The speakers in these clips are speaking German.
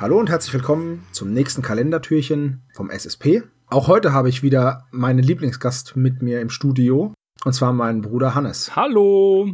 Hallo und herzlich willkommen zum nächsten Kalendertürchen vom SSP. Auch heute habe ich wieder meinen Lieblingsgast mit mir im Studio, und zwar meinen Bruder Hannes. Hallo,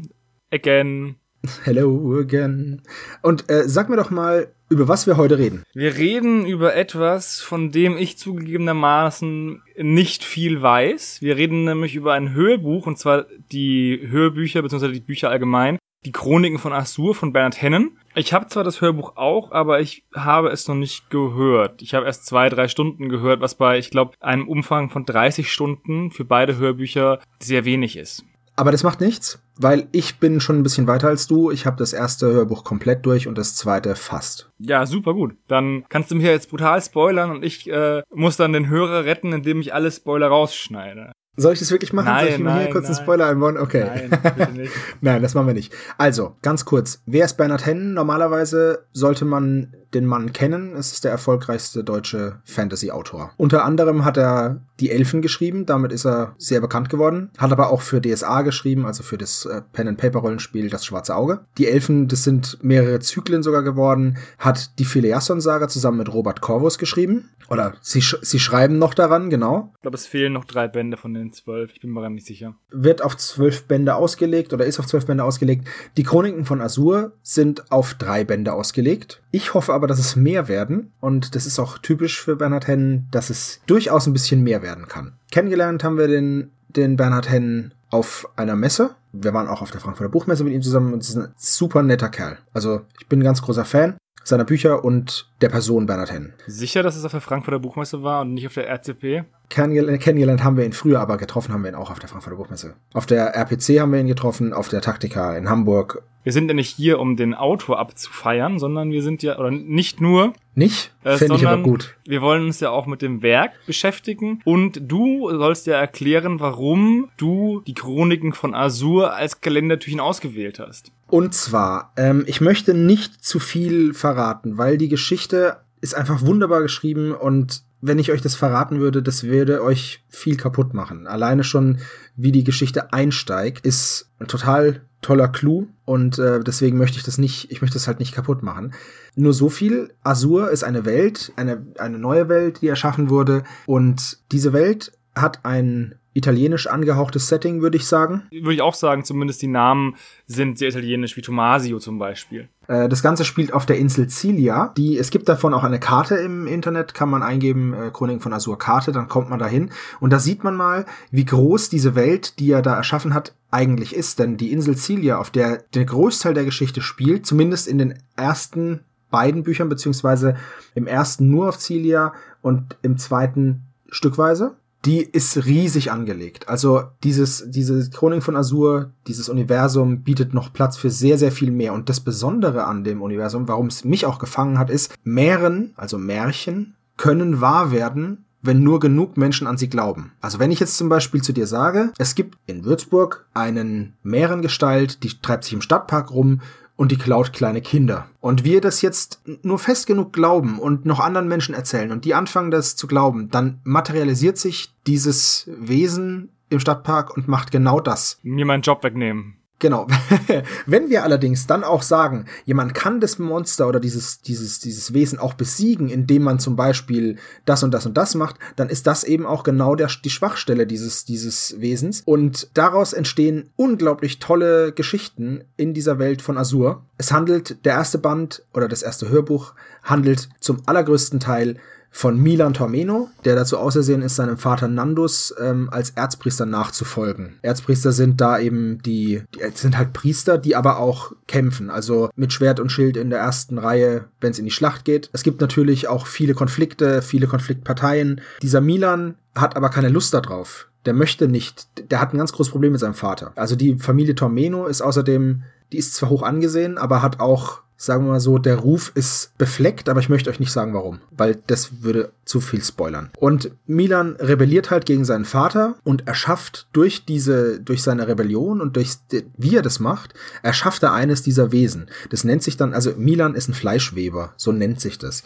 again. Hello again. Und äh, sag mir doch mal, über was wir heute reden. Wir reden über etwas, von dem ich zugegebenermaßen nicht viel weiß. Wir reden nämlich über ein Hörbuch, und zwar die Hörbücher, beziehungsweise die Bücher allgemein, die Chroniken von Assur von Bernhard Hennen. Ich habe zwar das Hörbuch auch, aber ich habe es noch nicht gehört. Ich habe erst zwei, drei Stunden gehört, was bei, ich glaube, einem Umfang von 30 Stunden für beide Hörbücher sehr wenig ist. Aber das macht nichts, weil ich bin schon ein bisschen weiter als du. Ich habe das erste Hörbuch komplett durch und das zweite fast. Ja, super gut. Dann kannst du mir jetzt brutal spoilern und ich äh, muss dann den Hörer retten, indem ich alle Spoiler rausschneide. Soll ich das wirklich machen? Nein, Soll ich nein, hier kurz einen. Spoiler einbauen? Okay. Nein. Nein, das machen wir nicht. Also, ganz kurz. Wer ist Bernhard Hennen? Normalerweise sollte man den Mann kennen. Es ist der erfolgreichste deutsche Fantasy-Autor. Unter anderem hat er Die Elfen geschrieben. Damit ist er sehr bekannt geworden. Hat aber auch für DSA geschrieben, also für das äh, Pen-and-Paper-Rollenspiel Das Schwarze Auge. Die Elfen, das sind mehrere Zyklen sogar geworden. Hat die Phileason-Saga zusammen mit Robert Corvus geschrieben. Oder sie, sch sie schreiben noch daran, genau. Ich glaube, es fehlen noch drei Bände von den zwölf. Ich bin mir gar nicht sicher. wird auf zwölf Bände ausgelegt oder ist auf zwölf Bände ausgelegt. Die Chroniken von Azur sind auf drei Bände ausgelegt. Ich hoffe aber, dass es mehr werden und das ist auch typisch für Bernhard Hennen, dass es durchaus ein bisschen mehr werden kann. Kennengelernt haben wir den, den Bernhard Hennen auf einer Messe. Wir waren auch auf der Frankfurter Buchmesse mit ihm zusammen und es ist ein super netter Kerl. Also ich bin ein ganz großer Fan seiner Bücher und der Person Bernhard Hennen. Sicher, dass es auf der Frankfurter Buchmesse war und nicht auf der RCP? Kennengel- Kennengelernt haben wir ihn früher, aber getroffen haben wir ihn auch auf der Frankfurter Buchmesse. Auf der RPC haben wir ihn getroffen, auf der Taktika in Hamburg. Wir sind ja nicht hier, um den Autor abzufeiern, sondern wir sind ja, oder nicht nur, Nicht? äh, Fände ich aber gut. wir wollen uns ja auch mit dem Werk beschäftigen und du sollst ja erklären, warum du die Chroniken von Azur als Kalendertürchen ausgewählt hast. Und zwar, ähm, ich möchte nicht zu viel verraten, weil die Geschichte ist einfach wunderbar geschrieben und wenn ich euch das verraten würde, das würde euch viel kaputt machen. Alleine schon, wie die Geschichte einsteigt, ist ein total toller Clou und äh, deswegen möchte ich das nicht, ich möchte das halt nicht kaputt machen. Nur so viel, Azur ist eine Welt, eine, eine neue Welt, die erschaffen wurde und diese Welt hat ein italienisch angehauchtes Setting, würde ich sagen. Würde ich auch sagen, zumindest die Namen sind sehr italienisch, wie Tomasio zum Beispiel. Äh, Das Ganze spielt auf der Insel Cilia. Die, es gibt davon auch eine Karte im Internet, kann man eingeben, äh, Chroniken von Azur Karte, dann kommt man dahin. Und da sieht man mal, wie groß diese Welt, die er da erschaffen hat, eigentlich ist. Denn die Insel Cilia, auf der der Großteil der Geschichte spielt, zumindest in den ersten beiden Büchern, beziehungsweise im ersten nur auf Cilia und im zweiten stückweise, die ist riesig angelegt. Also dieses, diese Chronik von Azur, dieses Universum bietet noch Platz für sehr, sehr viel mehr. Und das Besondere an dem Universum, warum es mich auch gefangen hat, ist, Mähren, also Märchen, können wahr werden, wenn nur genug Menschen an sie glauben. Also wenn ich jetzt zum Beispiel zu dir sage, es gibt in Würzburg einen Mährengestalt, die treibt sich im Stadtpark rum und die klaut kleine Kinder. Und wir das jetzt nur fest genug glauben und noch anderen Menschen erzählen und die anfangen das zu glauben, dann materialisiert sich dieses Wesen im Stadtpark und macht genau das. Mir meinen Job wegnehmen. Genau. Wenn wir allerdings dann auch sagen, jemand kann das Monster oder dieses, dieses, dieses Wesen auch besiegen, indem man zum Beispiel das und das und das macht, dann ist das eben auch genau der, die Schwachstelle dieses, dieses Wesens. Und daraus entstehen unglaublich tolle Geschichten in dieser Welt von Azur. Es handelt, der erste Band oder das erste Hörbuch handelt zum allergrößten Teil von Milan Tormeno, der dazu ausersehen ist, seinem Vater Nandus ähm, als Erzpriester nachzufolgen. Erzpriester sind da eben die, die sind halt Priester, die aber auch kämpfen, also mit Schwert und Schild in der ersten Reihe, wenn es in die Schlacht geht. Es gibt natürlich auch viele Konflikte, viele Konfliktparteien. Dieser Milan hat aber keine Lust darauf. Der möchte nicht, der hat ein ganz großes Problem mit seinem Vater. Also die Familie Tormeno ist außerdem, die ist zwar hoch angesehen, aber hat auch sagen wir mal so, der Ruf ist befleckt, aber ich möchte euch nicht sagen, warum, weil das würde zu viel spoilern. Und Milan rebelliert halt gegen seinen Vater und erschafft durch diese, durch seine Rebellion und durch, wie er das macht, erschafft er eines dieser Wesen. Das nennt sich dann, also Milan ist ein Fleischweber, so nennt sich das.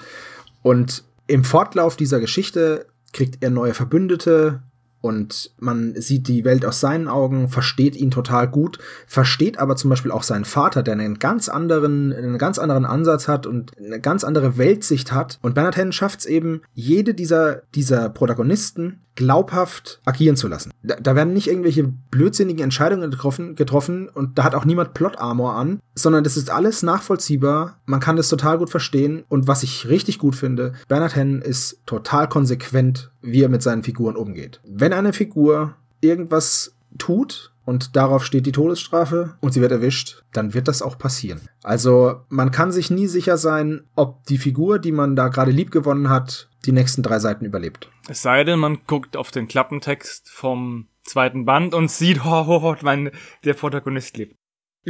Und im Fortlauf dieser Geschichte kriegt er neue Verbündete, und man sieht die Welt aus seinen Augen, versteht ihn total gut, versteht aber zum Beispiel auch seinen Vater, der einen ganz anderen, einen ganz anderen Ansatz hat und eine ganz andere Weltsicht hat. Und Bernard Hennen schafft es eben, jede dieser, dieser Protagonisten glaubhaft agieren zu lassen. Da, da, werden nicht irgendwelche blödsinnigen Entscheidungen getroffen, getroffen und da hat auch niemand Plot-Armor an, sondern das ist alles nachvollziehbar. Man kann das total gut verstehen und was ich richtig gut finde, Bernard Hennen ist total konsequent, wie er mit seinen Figuren umgeht. Wenn eine Figur irgendwas tut, und darauf steht die Todesstrafe und sie wird erwischt, dann wird das auch passieren. Also man kann sich nie sicher sein, ob die Figur, die man da gerade lieb gewonnen hat, die nächsten drei Seiten überlebt. Es sei denn, man guckt auf den Klappentext vom zweiten Band und sieht, oh, oh, oh mein, der Protagonist lebt.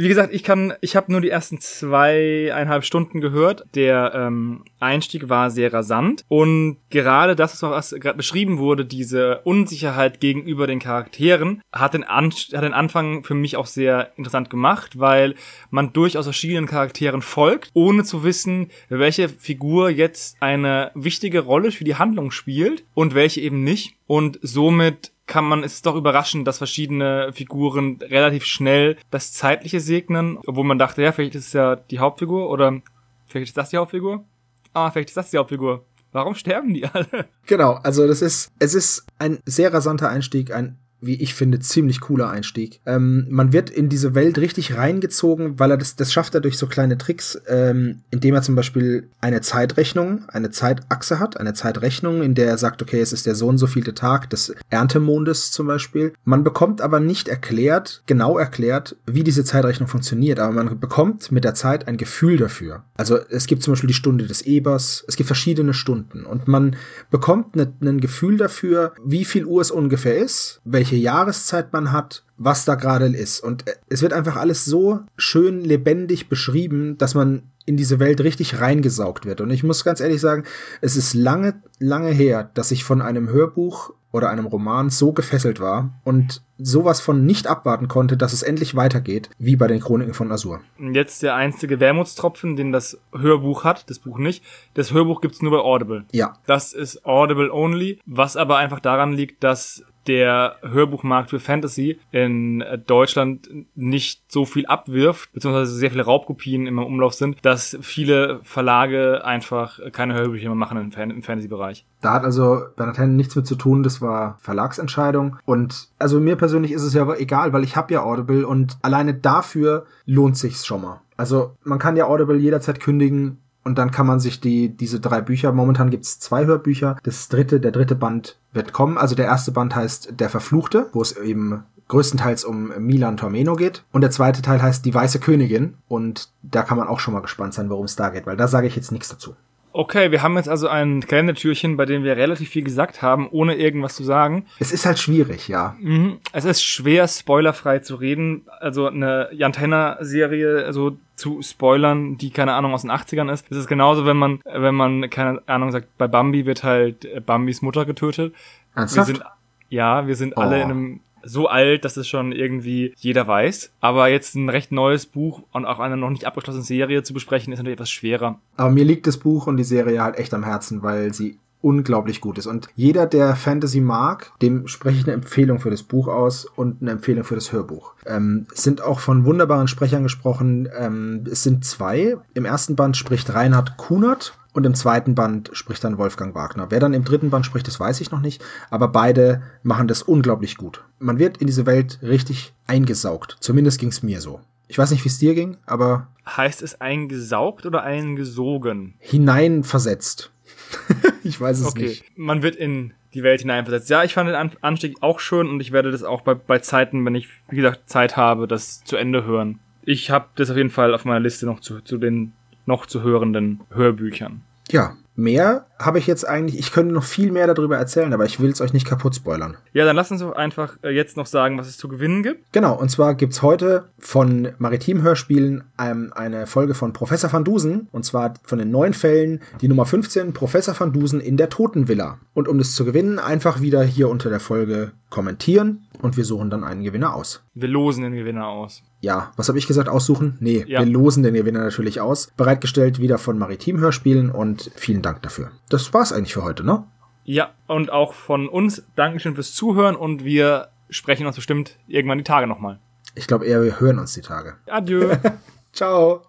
Wie gesagt, ich kann, ich habe nur die ersten zweieinhalb Stunden gehört. Der ähm, Einstieg war sehr rasant und gerade das, was gerade beschrieben wurde, diese Unsicherheit gegenüber den Charakteren, hat den, An hat den Anfang für mich auch sehr interessant gemacht, weil man durchaus verschiedenen Charakteren folgt, ohne zu wissen, welche Figur jetzt eine wichtige Rolle für die Handlung spielt und welche eben nicht. Und somit kann man, ist es doch überraschend, dass verschiedene Figuren relativ schnell das Zeitliche segnen, obwohl man dachte, ja, vielleicht ist es ja die Hauptfigur oder vielleicht ist das die Hauptfigur. Ah, vielleicht ist das die Hauptfigur. Warum sterben die alle? Genau, also das ist, es ist ein sehr rasanter Einstieg, ein wie ich finde, ziemlich cooler Einstieg. Ähm, man wird in diese Welt richtig reingezogen, weil er das, das schafft er durch so kleine Tricks, ähm, indem er zum Beispiel eine Zeitrechnung, eine Zeitachse hat, eine Zeitrechnung, in der er sagt, okay, es ist der so und so vielte Tag des Erntemondes zum Beispiel. Man bekommt aber nicht erklärt, genau erklärt, wie diese Zeitrechnung funktioniert, aber man bekommt mit der Zeit ein Gefühl dafür. Also es gibt zum Beispiel die Stunde des Ebers, es gibt verschiedene Stunden und man bekommt ein ne, Gefühl dafür, wie viel Uhr es ungefähr ist, welche welche Jahreszeit man hat, was da gerade ist. Und äh, es wird einfach alles so schön lebendig beschrieben, dass man in diese Welt richtig reingesaugt wird. Und ich muss ganz ehrlich sagen, es ist lange, lange her, dass ich von einem Hörbuch oder einem Roman so gefesselt war und sowas von nicht abwarten konnte, dass es endlich weitergeht, wie bei den Chroniken von Azur. Jetzt der einzige Wermutstropfen, den das Hörbuch hat, das Buch nicht. Das Hörbuch gibt's nur bei Audible. Ja. Das ist Audible only, was aber einfach daran liegt, dass der Hörbuchmarkt für Fantasy in Deutschland nicht so viel abwirft, beziehungsweise sehr viele Raubkopien im Umlauf sind, dass viele Verlage einfach keine Hörbücher mehr machen im, Fan im Fantasy-Bereich. Da hat also Bernhard Hennen nichts mit zu tun, das war Verlagsentscheidung. Und also mir persönlich ist es ja egal, weil ich habe ja Audible und alleine dafür lohnt sich's schon mal. Also man kann ja Audible jederzeit kündigen, und dann kann man sich die, diese drei Bücher, momentan gibt's zwei Hörbücher. Das dritte, der dritte Band wird kommen. Also der erste Band heißt Der Verfluchte, wo es eben größtenteils um Milan Tormeno geht. Und der zweite Teil heißt Die Weiße Königin. Und da kann man auch schon mal gespannt sein, worum es da geht, weil da sage ich jetzt nichts dazu. Okay, wir haben jetzt also ein Kalendertürchen, bei dem wir relativ viel gesagt haben, ohne irgendwas zu sagen. Es ist halt schwierig, ja. Mhm. Es ist schwer, spoilerfrei zu reden. Also eine Jantenna-Serie, also zu spoilern, die keine Ahnung aus den 80ern ist. Es ist genauso, wenn man, wenn man, keine Ahnung sagt, bei Bambi wird halt Bambis Mutter getötet. Ernsthaft? Wir sind, ja, wir sind oh. alle in einem so alt, dass es schon irgendwie jeder weiß. Aber jetzt ein recht neues Buch und auch eine noch nicht abgeschlossene Serie zu besprechen, ist natürlich etwas schwerer. Aber mir liegt das Buch und die Serie halt echt am Herzen, weil sie unglaublich gut ist. Und jeder, der Fantasy mag, dem spreche ich eine Empfehlung für das Buch aus und eine Empfehlung für das Hörbuch. Ähm, sind auch von wunderbaren Sprechern gesprochen. Ähm, es sind zwei. Im ersten Band spricht Reinhard Kunert und im zweiten Band spricht dann Wolfgang Wagner. Wer dann im dritten Band spricht, das weiß ich noch nicht, aber beide machen das unglaublich gut. Man wird in diese Welt richtig eingesaugt. Zumindest ging es mir so. Ich weiß nicht, wie es dir ging, aber. Heißt es eingesaugt oder eingesogen? Hineinversetzt. ich weiß es okay. nicht. Man wird in die Welt hineinversetzt. Ja, ich fand den Anstieg auch schön und ich werde das auch bei, bei Zeiten, wenn ich, wie gesagt, Zeit habe, das zu Ende hören. Ich habe das auf jeden Fall auf meiner Liste noch zu, zu den noch zu hörenden Hörbüchern. Ja, mehr habe ich jetzt eigentlich, ich könnte noch viel mehr darüber erzählen, aber ich will es euch nicht kaputt spoilern. Ja, dann lass uns doch einfach äh, jetzt noch sagen, was es zu gewinnen gibt. Genau, und zwar gibt es heute von Maritim Hörspielen ähm, eine Folge von Professor van Dusen, und zwar von den neun Fällen, die Nummer 15, Professor van Dusen in der Totenvilla. Und um das zu gewinnen, einfach wieder hier unter der Folge kommentieren und wir suchen dann einen Gewinner aus. Wir losen den Gewinner aus. Ja, was habe ich gesagt? Aussuchen? Nee, ja. wir losen den Gewinner natürlich aus. Bereitgestellt wieder von Maritim Hörspielen und vielen Dank dafür. Das war's eigentlich für heute, ne? Ja, und auch von uns Dankeschön fürs Zuhören und wir sprechen uns bestimmt irgendwann die Tage nochmal. Ich glaube eher, wir hören uns die Tage. Adieu. Ciao.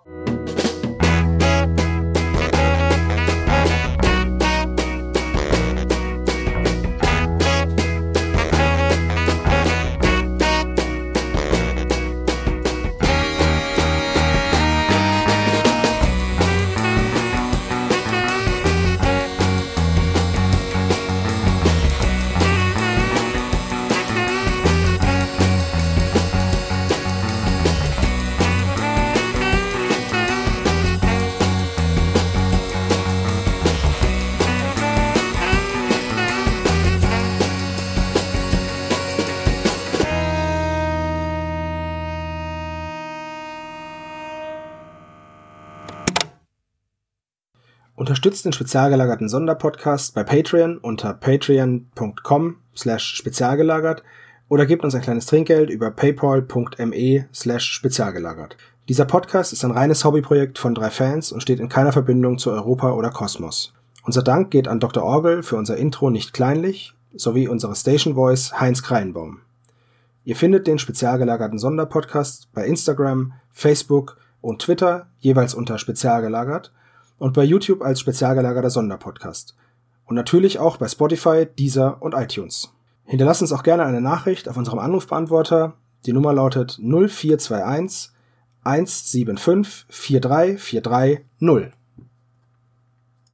Unterstützt den spezial gelagerten Sonderpodcast bei Patreon unter patreon.com slash spezialgelagert oder gebt uns ein kleines Trinkgeld über paypal.me slash spezialgelagert. Dieser Podcast ist ein reines Hobbyprojekt von drei Fans und steht in keiner Verbindung zu Europa oder Kosmos. Unser Dank geht an Dr. Orgel für unser Intro nicht kleinlich sowie unsere Station Voice Heinz Kreinbaum. Ihr findet den spezial gelagerten Sonderpodcast bei Instagram, Facebook und Twitter jeweils unter spezial gelagert und bei YouTube als spezial gelagerter Sonderpodcast. Und natürlich auch bei Spotify, Deezer und iTunes. Hinterlasst uns auch gerne eine Nachricht auf unserem Anrufbeantworter. Die Nummer lautet 0421 175 4343 0.